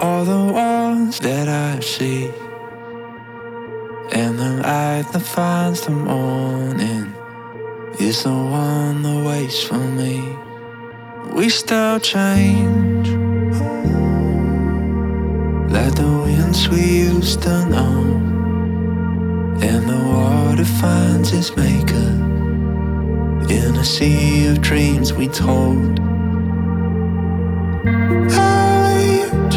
all the walls that I see. And the light that finds the morning is the one that waits for me. We still change like the winds we used to know. And the water finds its maker in a sea of dreams we told. I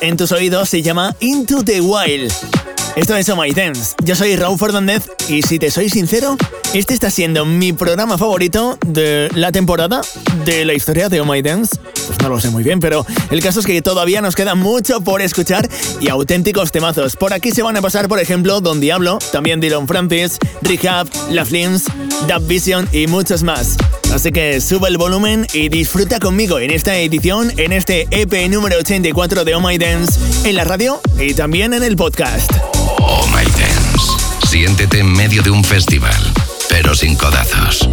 en tus oídos se llama Into the Wild. Esto es Oh My Dance. Yo soy Raúl Fernández y si te soy sincero, este está siendo mi programa favorito de la temporada de la historia de Oh My Dance. Pues no lo sé muy bien, pero el caso es que todavía nos queda mucho por escuchar y auténticos temazos. Por aquí se van a pasar, por ejemplo, Don Diablo, también Dylan Francis, Rehab, La Flames, Dub Vision y muchos más. Así que sube el volumen y disfruta conmigo en esta edición, en este EP número 84 de Oh My Dance, en la radio y también en el podcast. Oh My Dance. Siéntete en medio de un festival, pero sin codazos.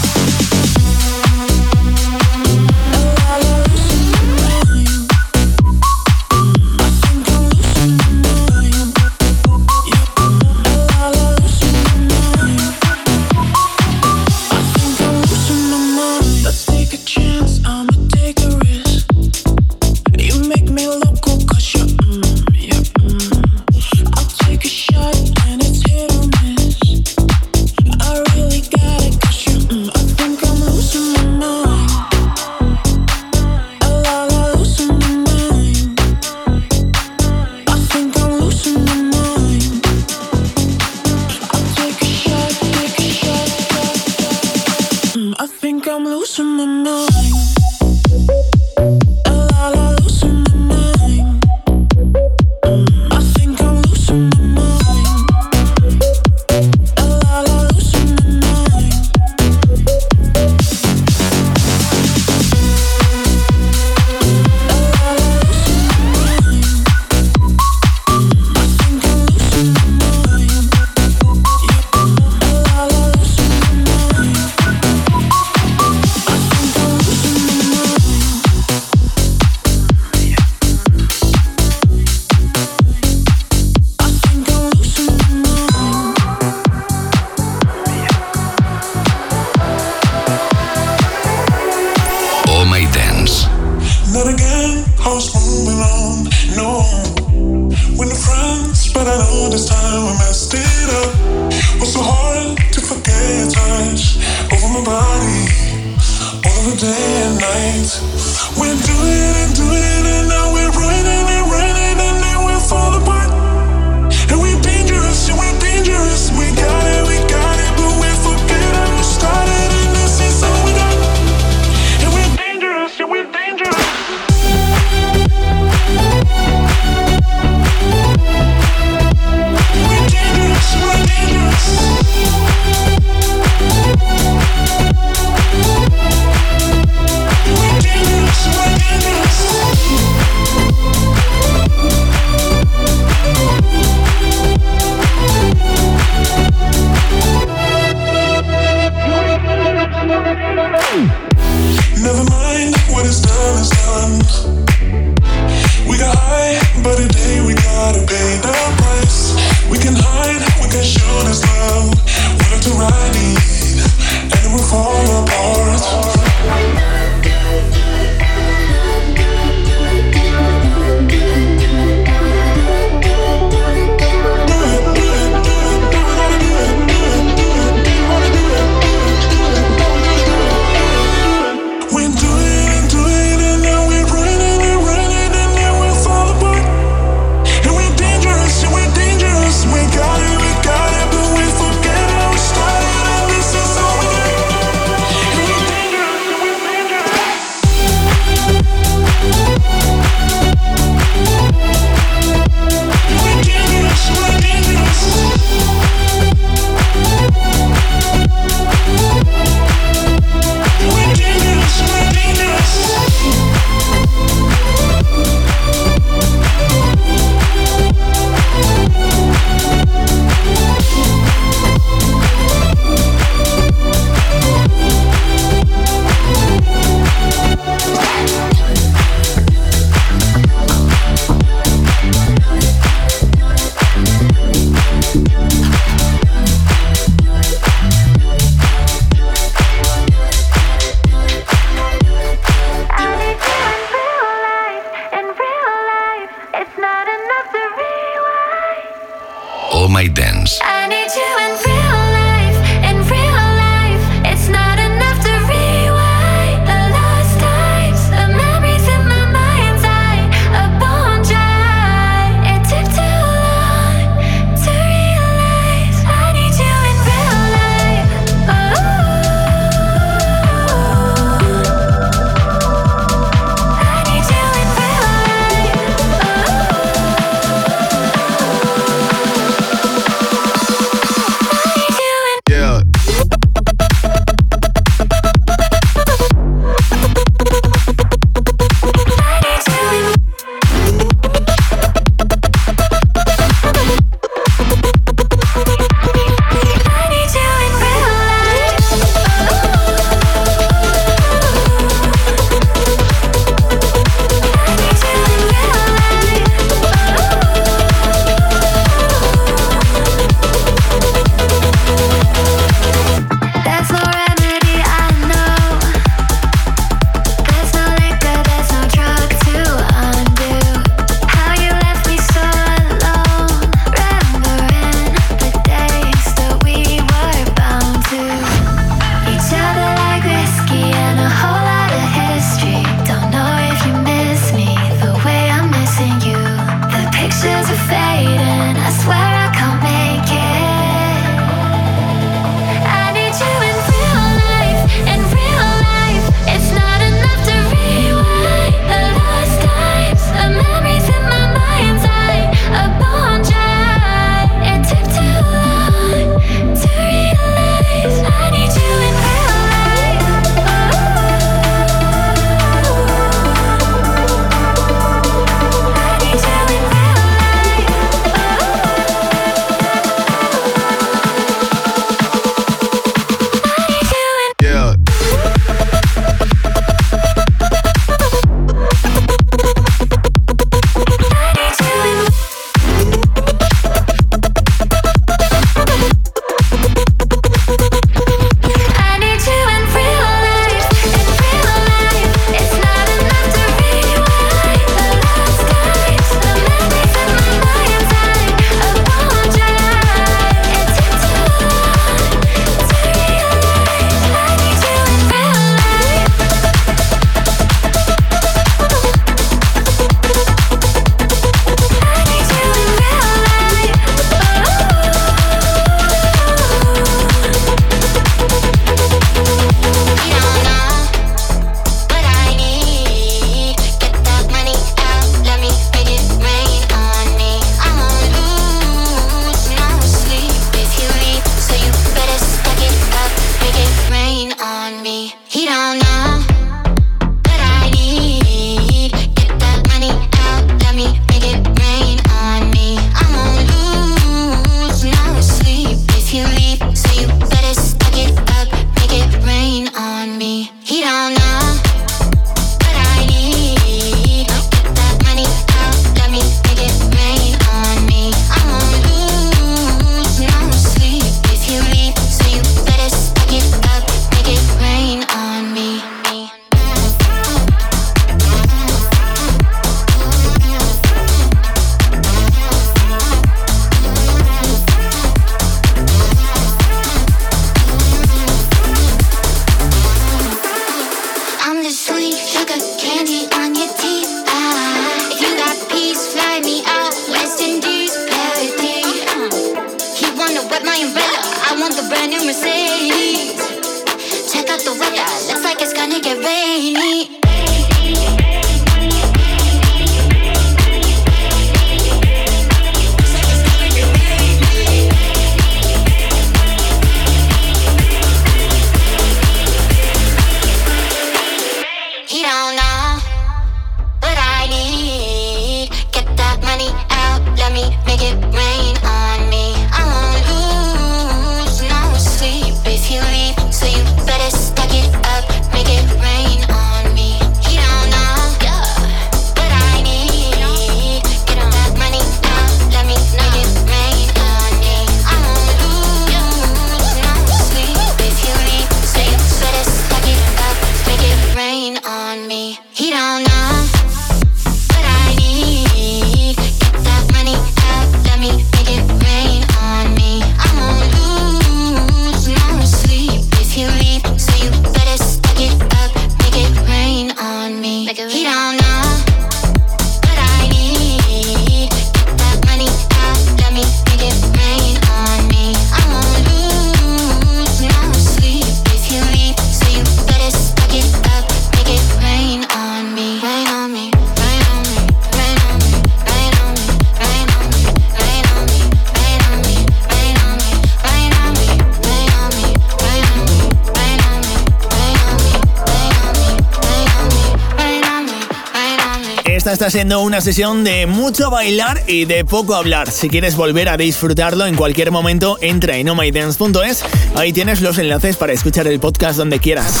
Está siendo una sesión de mucho bailar y de poco hablar. Si quieres volver a disfrutarlo en cualquier momento, entra en omydance.es. Ahí tienes los enlaces para escuchar el podcast donde quieras.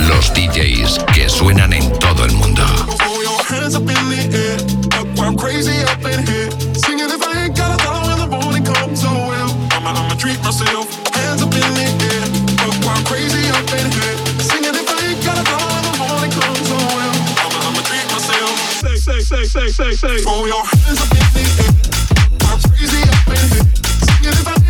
Los DJs que suenan en todo el mundo. Say, say, say, say. Throw your hands up in the air. I'm crazy up in here. Singing if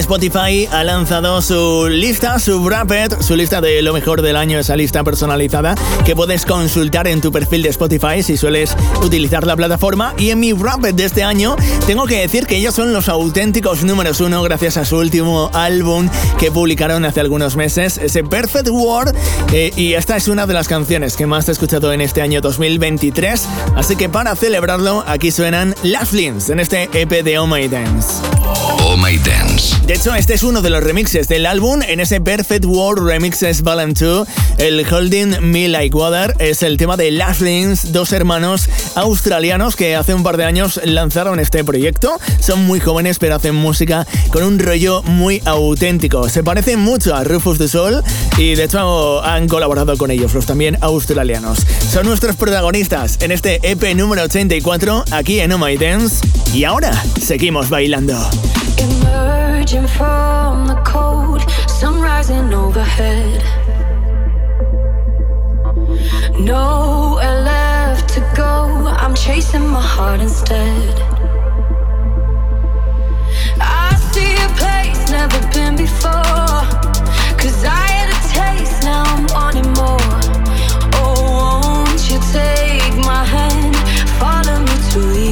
Spotify ha lanzado su lista, su Wrapped, su lista de lo mejor del año, esa lista personalizada que puedes consultar en tu perfil de Spotify si sueles utilizar la plataforma. Y en mi Wrapped de este año tengo que decir que ellos son los auténticos números uno gracias a su último álbum que publicaron hace algunos meses, ese Perfect World. Eh, y esta es una de las canciones que más he escuchado en este año 2023. Así que para celebrarlo, aquí suenan Las Flames en este EP de Oh My Dance. Dance. De hecho, este es uno de los remixes del álbum. En ese Perfect World Remixes Volume 2, el Holding Me Like Water es el tema de Lashlings, dos hermanos australianos que hace un par de años lanzaron este proyecto. Son muy jóvenes, pero hacen música con un rollo muy auténtico. Se parecen mucho a Rufus the Soul y de hecho han colaborado con ellos, los también australianos. Son nuestros protagonistas en este EP número 84 aquí en Oh My Dance. Y ahora seguimos bailando. Emerging from the cold, sun rising overhead. Nowhere left to go, I'm chasing my heart instead. I see a place never been before, cause I had a taste, now I'm wanting more. Oh, won't you take my hand, follow me to the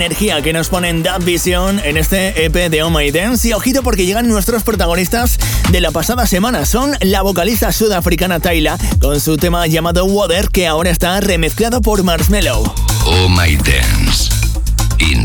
energía que nos ponen That Vision en este EP de Oh My Dance. Y ojito porque llegan nuestros protagonistas de la pasada semana. Son la vocalista sudafricana Tyla con su tema llamado Water que ahora está remezclado por Marshmello. Oh My Dance. In.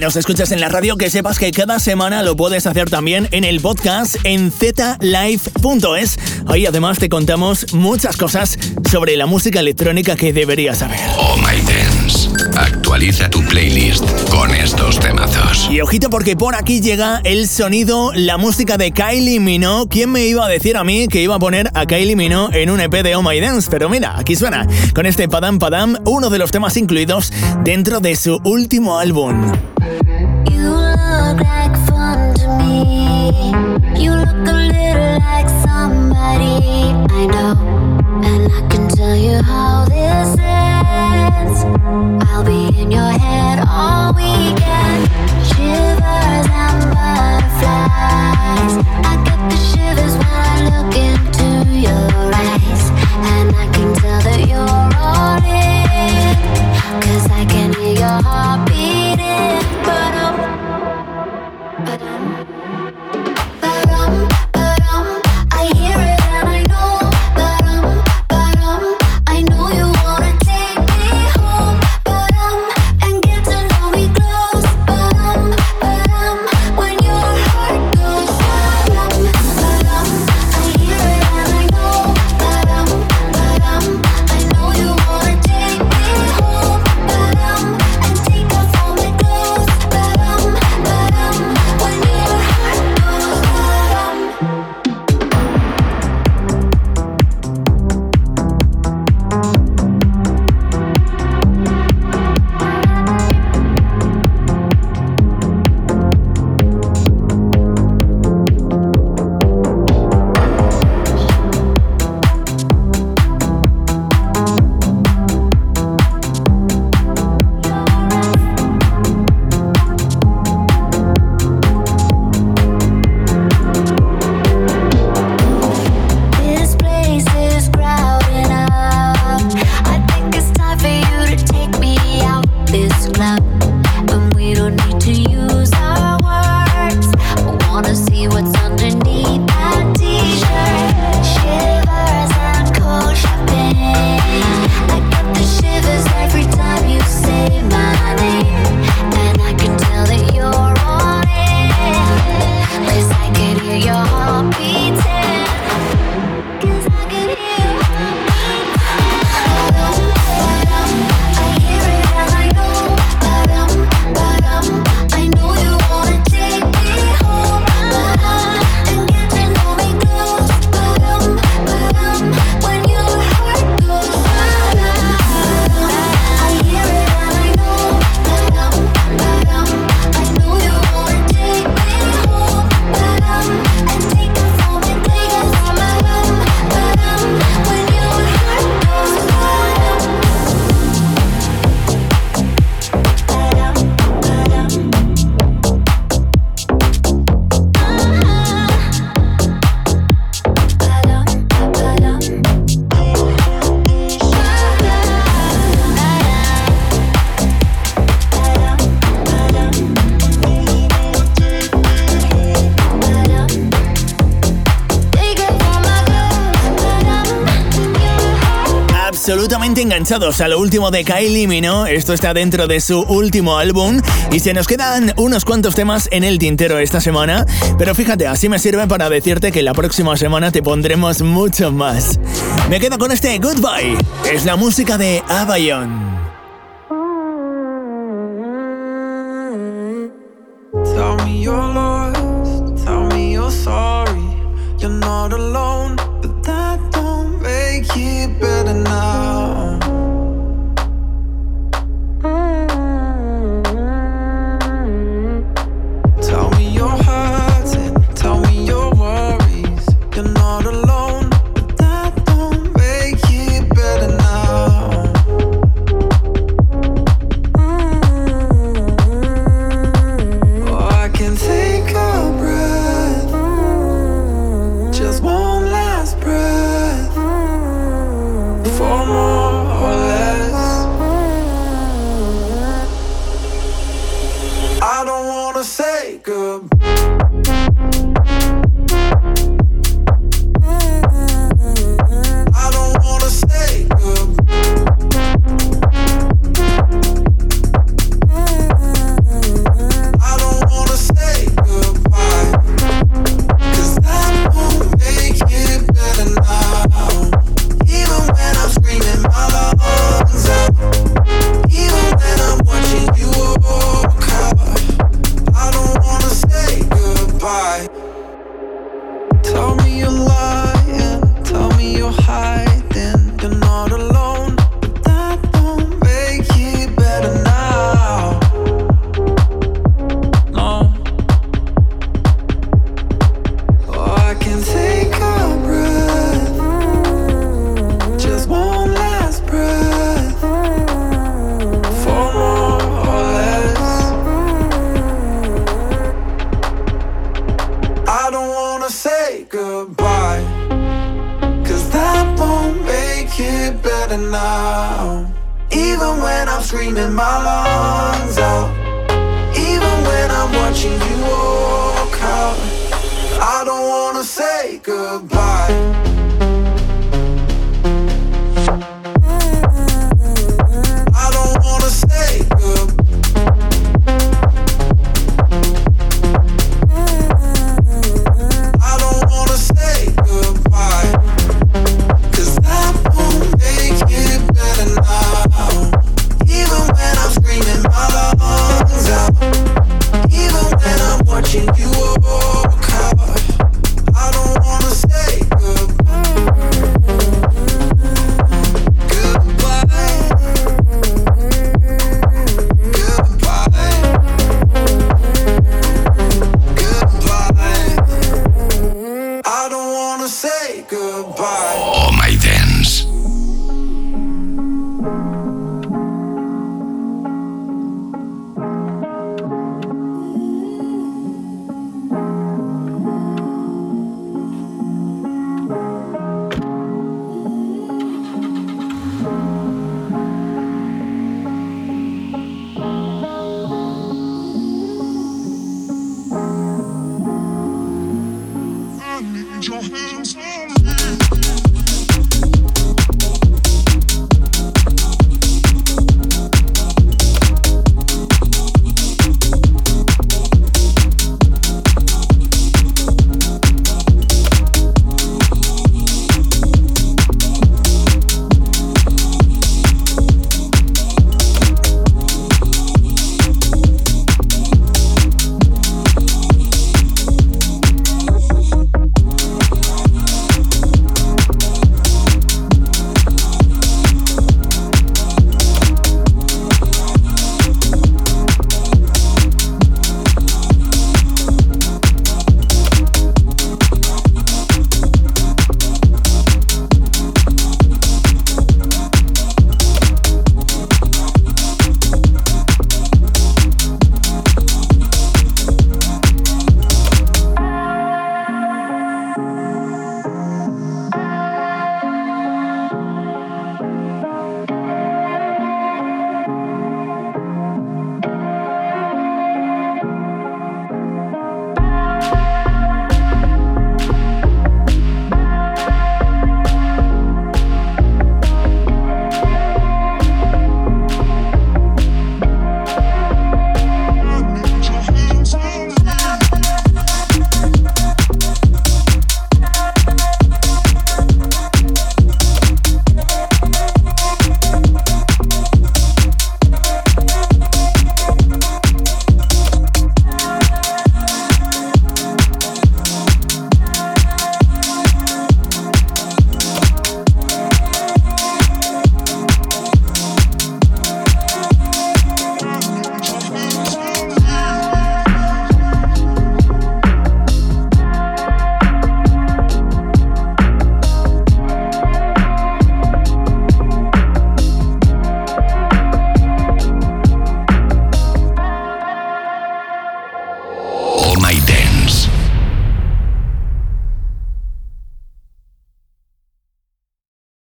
Nos escuchas en la radio, que sepas que cada semana lo puedes hacer también en el podcast en zlive.es. Ahí además te contamos muchas cosas sobre la música electrónica que deberías saber. Oh My Dance. Actualiza tu playlist con estos temazos. Y ojito porque por aquí llega el sonido, la música de Kylie Minogue. ¿Quién me iba a decir a mí que iba a poner a Kylie Minogue en un EP de Oh My Dance? Pero mira, aquí suena con este Padam Padam, uno de los temas incluidos dentro de su último álbum. All this is i'll be in your head all weekend. Shivers and butterflies. I enganchados a lo último de Kylie Minogue. Esto está dentro de su último álbum y se nos quedan unos cuantos temas en el tintero esta semana. Pero fíjate, así me sirve para decirte que la próxima semana te pondremos mucho más. Me quedo con este Goodbye. Es la música de Abayon.